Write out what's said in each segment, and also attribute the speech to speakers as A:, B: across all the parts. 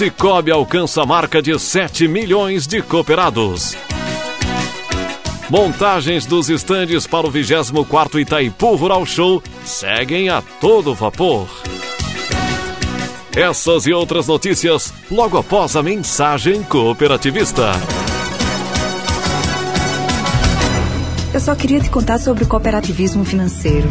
A: Cicobi alcança a marca de 7 milhões de cooperados. Montagens dos estandes para o 24º Itaipu Rural Show seguem a todo vapor. Essas e outras notícias logo após a mensagem cooperativista.
B: Eu só queria te contar sobre o cooperativismo financeiro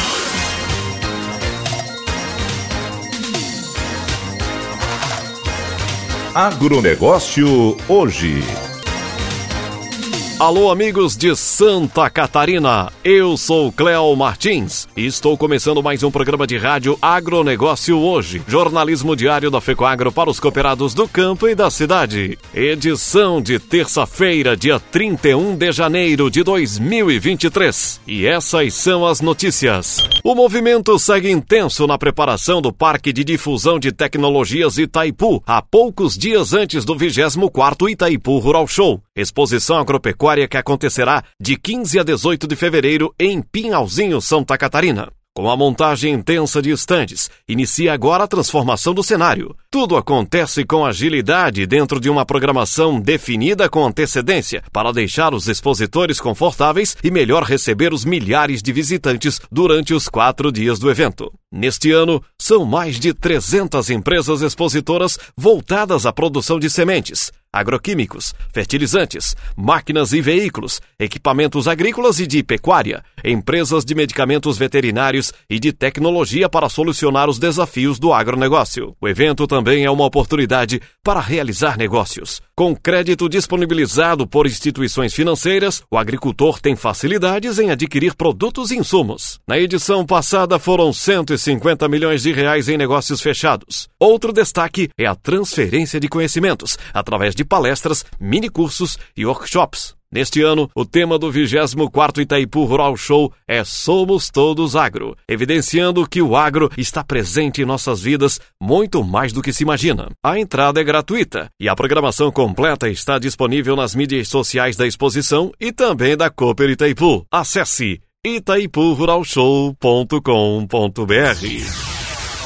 C: Agronegócio hoje.
A: Alô, amigos de Santa Catarina. Eu sou Cléo Martins e estou começando mais um programa de rádio Agronegócio hoje. Jornalismo diário da FECOAGRO para os cooperados do campo e da cidade. Edição de terça-feira, dia 31 de janeiro de 2023. E essas são as notícias. O movimento segue intenso na preparação do Parque de Difusão de Tecnologias Itaipu, a poucos dias antes do 24º Itaipu Rural Show. Exposição agropecuária que acontecerá de 15 a 18 de fevereiro em Pinhalzinho, Santa Catarina. Com a montagem intensa de estandes, inicia agora a transformação do cenário. Tudo acontece com agilidade dentro de uma programação definida com antecedência para deixar os expositores confortáveis e melhor receber os milhares de visitantes durante os quatro dias do evento. Neste ano, são mais de 300 empresas expositoras voltadas à produção de sementes, agroquímicos, fertilizantes, máquinas e veículos, equipamentos agrícolas e de pecuária, empresas de medicamentos veterinários e de tecnologia para solucionar os desafios do agronegócio. O evento também é uma oportunidade para realizar negócios. Com crédito disponibilizado por instituições financeiras, o agricultor tem facilidades em adquirir produtos e insumos. Na edição passada foram 150 milhões de reais em negócios fechados. Outro destaque é a transferência de conhecimentos através de de palestras, minicursos e workshops. Neste ano, o tema do 24º Itaipu Rural Show é Somos Todos Agro, evidenciando que o agro está presente em nossas vidas muito mais do que se imagina. A entrada é gratuita e a programação completa está disponível nas mídias sociais da exposição e também da Cooper Itaipu. Acesse itaipururalshow.com.br.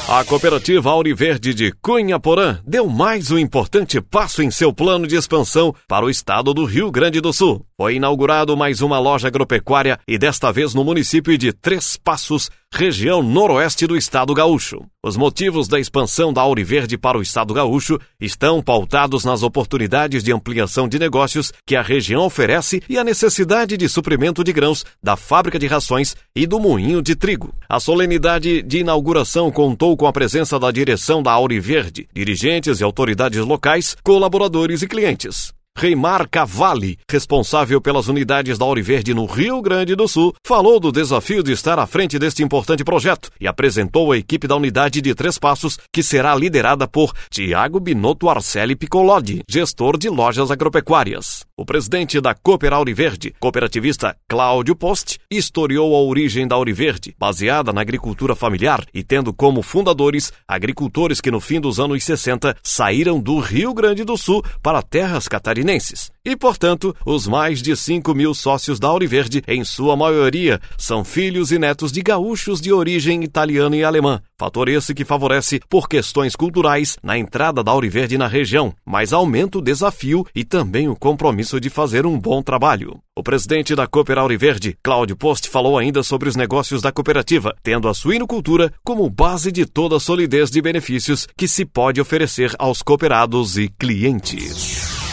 A: A cooperativa Auriverde de Cunha Porã deu mais um importante passo em seu plano de expansão para o estado do Rio Grande do Sul. Foi inaugurado mais uma loja agropecuária e desta vez no município de Três Passos, região noroeste do estado gaúcho. Os motivos da expansão da Auriverde para o estado gaúcho estão pautados nas oportunidades de ampliação de negócios que a região oferece e a necessidade de suprimento de grãos da fábrica de rações e do moinho de trigo. A solenidade de inauguração contou com a presença da direção da Auriverde, dirigentes e autoridades locais, colaboradores e clientes. Reimar Cavalli, responsável pelas unidades da Auriverde no Rio Grande do Sul, falou do desafio de estar à frente deste importante projeto e apresentou a equipe da unidade de Três Passos, que será liderada por Tiago Binotto Arceli Picolodi, gestor de lojas agropecuárias. O presidente da Cooper Auriverde, cooperativista Cláudio Post, historiou a origem da Auriverde, baseada na agricultura familiar e tendo como fundadores agricultores que no fim dos anos 60 saíram do Rio Grande do Sul para terras catarinenses catarinenses. E, portanto, os mais de 5 mil sócios da Auriverde, em sua maioria, são filhos e netos de gaúchos de origem italiana e alemã. Fator esse que favorece, por questões culturais, na entrada da Auriverde na região, mas aumenta o desafio e também o compromisso de fazer um bom trabalho. O presidente da Cooper Auriverde, Cláudio Post, falou ainda sobre os negócios da cooperativa, tendo a suinocultura como base de toda a solidez de benefícios que se pode oferecer aos cooperados e clientes.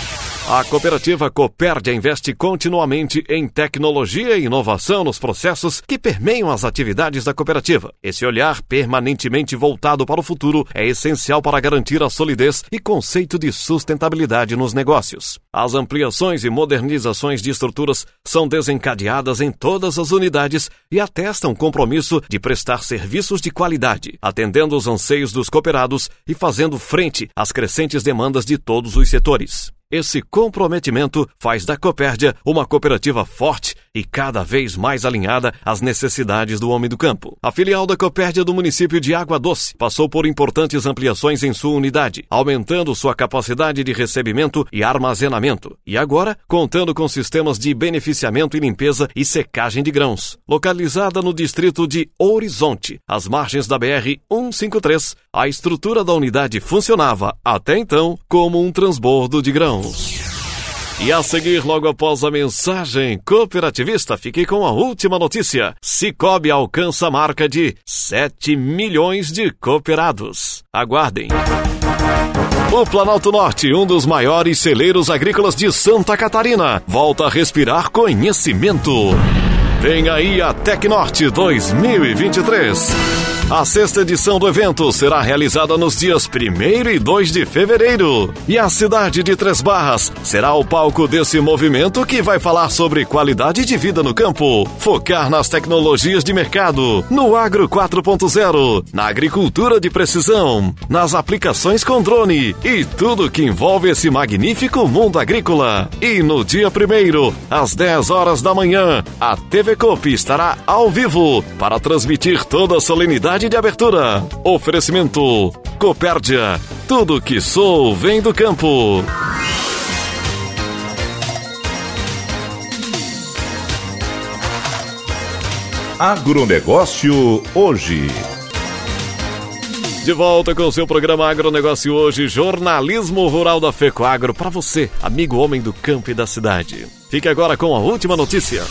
A: A cooperativa Copérdia investe continuamente em tecnologia e inovação nos processos que permeiam as atividades da cooperativa. Esse olhar permanentemente voltado para o futuro é essencial para garantir a solidez e conceito de sustentabilidade nos negócios. As ampliações e modernizações de estruturas são desencadeadas em todas as unidades e atestam compromisso de prestar serviços de qualidade, atendendo os anseios dos cooperados e fazendo frente às crescentes demandas de todos os setores. Esse comprometimento faz da Copérdia uma cooperativa forte e cada vez mais alinhada às necessidades do homem do campo. A filial da Copérdia do município de Água Doce passou por importantes ampliações em sua unidade, aumentando sua capacidade de recebimento e armazenamento, e agora contando com sistemas de beneficiamento e limpeza e secagem de grãos. Localizada no distrito de Horizonte, às margens da BR 153, a estrutura da unidade funcionava, até então, como um transbordo de grãos. E a seguir, logo após a mensagem cooperativista, fiquei com a última notícia. Cicobi alcança a marca de 7 milhões de cooperados. Aguardem. O Planalto Norte, um dos maiores celeiros agrícolas de Santa Catarina, volta a respirar conhecimento. Vem aí a Tecnorte 2023. A sexta edição do evento será realizada nos dias 1 e 2 de fevereiro. E a cidade de Três Barras será o palco desse movimento que vai falar sobre qualidade de vida no campo, focar nas tecnologias de mercado, no agro 4.0, na agricultura de precisão, nas aplicações com drone e tudo que envolve esse magnífico mundo agrícola. E no dia 1 às 10 horas da manhã, a TV Cop estará ao vivo para transmitir toda a solenidade de abertura. Oferecimento Copérdia. Tudo que sou vem do campo.
C: Agronegócio hoje.
A: De volta com o seu programa Agronegócio hoje, jornalismo rural da FECOAGro para você, amigo homem do campo e da cidade. Fique agora com a última notícia.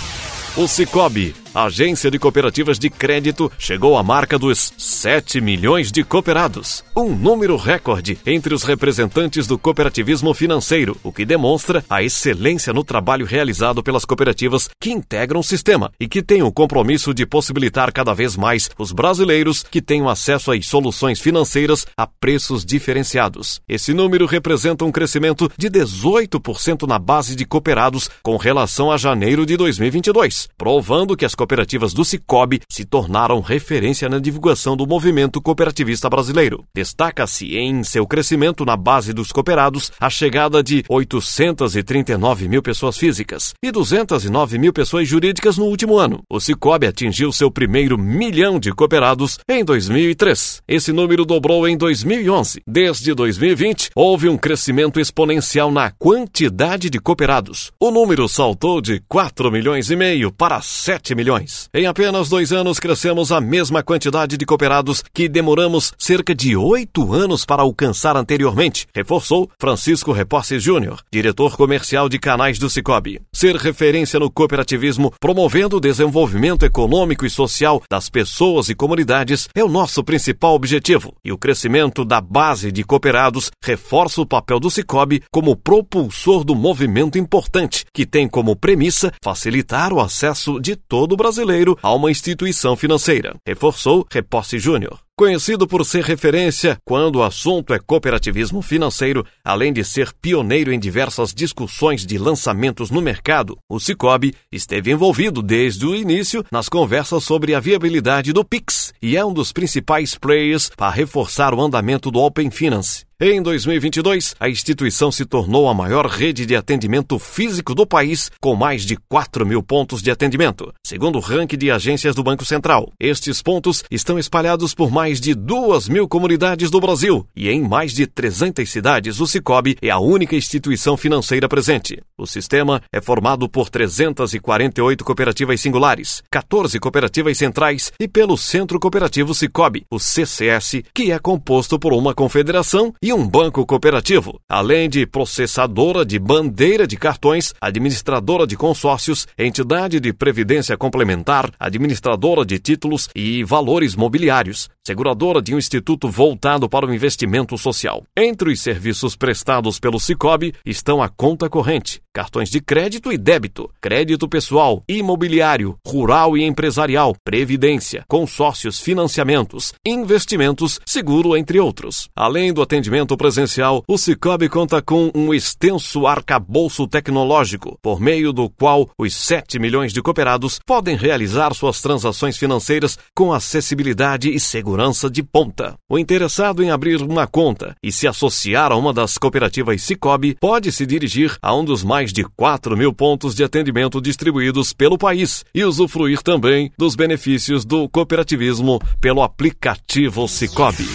A: O Cicobi a agência de cooperativas de crédito chegou à marca dos 7 milhões de cooperados, um número recorde entre os representantes do cooperativismo financeiro, o que demonstra a excelência no trabalho realizado pelas cooperativas que integram o sistema e que têm o compromisso de possibilitar cada vez mais os brasileiros que tenham acesso às soluções financeiras a preços diferenciados. Esse número representa um crescimento de 18% na base de cooperados com relação a janeiro de 2022, provando que as cooperativas do Cicobi se tornaram referência na divulgação do movimento cooperativista brasileiro. Destaca-se em seu crescimento na base dos cooperados a chegada de 839 mil pessoas físicas e 209 mil pessoas jurídicas no último ano. O Cicobi atingiu seu primeiro milhão de cooperados em 2003. Esse número dobrou em 2011. Desde 2020, houve um crescimento exponencial na quantidade de cooperados. O número saltou de 4 milhões e meio para 7 milhões milhões. Em apenas dois anos, crescemos a mesma quantidade de cooperados que demoramos cerca de oito anos para alcançar anteriormente, reforçou Francisco Reporce Júnior, diretor comercial de canais do Cicobi. Ser referência no cooperativismo, promovendo o desenvolvimento econômico e social das pessoas e comunidades, é o nosso principal objetivo. E o crescimento da base de cooperados reforça o papel do Cicobi como propulsor do movimento importante, que tem como premissa facilitar o acesso de todo o brasileiro a uma instituição financeira, reforçou Reposse Júnior. Conhecido por ser referência quando o assunto é cooperativismo financeiro, além de ser pioneiro em diversas discussões de lançamentos no mercado, o Cicobi esteve envolvido desde o início nas conversas sobre a viabilidade do Pix e é um dos principais players para reforçar o andamento do Open Finance. Em 2022, a instituição se tornou a maior rede de atendimento físico do país, com mais de 4 mil pontos de atendimento, segundo o ranking de agências do Banco Central. Estes pontos estão espalhados por mais de 2 mil comunidades do Brasil e em mais de 300 cidades o Cicobi é a única instituição financeira presente. O sistema é formado por 348 cooperativas singulares, 14 cooperativas centrais e pelo Centro Cooperativo Cicobi, o CCS, que é composto por uma confederação e um banco cooperativo, além de processadora de bandeira de cartões, administradora de consórcios, entidade de previdência complementar, administradora de títulos e valores mobiliários, seguradora de um instituto voltado para o investimento social. Entre os serviços prestados pelo Cicobi estão a conta corrente, cartões de crédito e débito, crédito pessoal, imobiliário, rural e empresarial, previdência, consórcios, financiamentos, investimentos, seguro, entre outros. Além do atendimento presencial, o Cicobi conta com um extenso arcabouço tecnológico, por meio do qual os 7 milhões de cooperados podem realizar suas transações financeiras com acessibilidade e segurança de ponta. O interessado em abrir uma conta e se associar a uma das cooperativas Cicobi pode se dirigir a um dos mais de 4 mil pontos de atendimento distribuídos pelo país e usufruir também dos benefícios do cooperativismo pelo aplicativo Cicobi.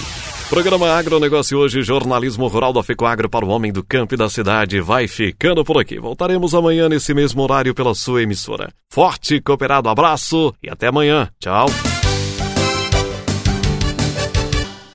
A: Programa Agronegócio hoje, jornalismo rural da FECOAGRO para o homem do campo e da cidade vai ficando por aqui. Voltaremos amanhã nesse mesmo horário pela sua emissora. Forte, cooperado abraço e até amanhã. Tchau.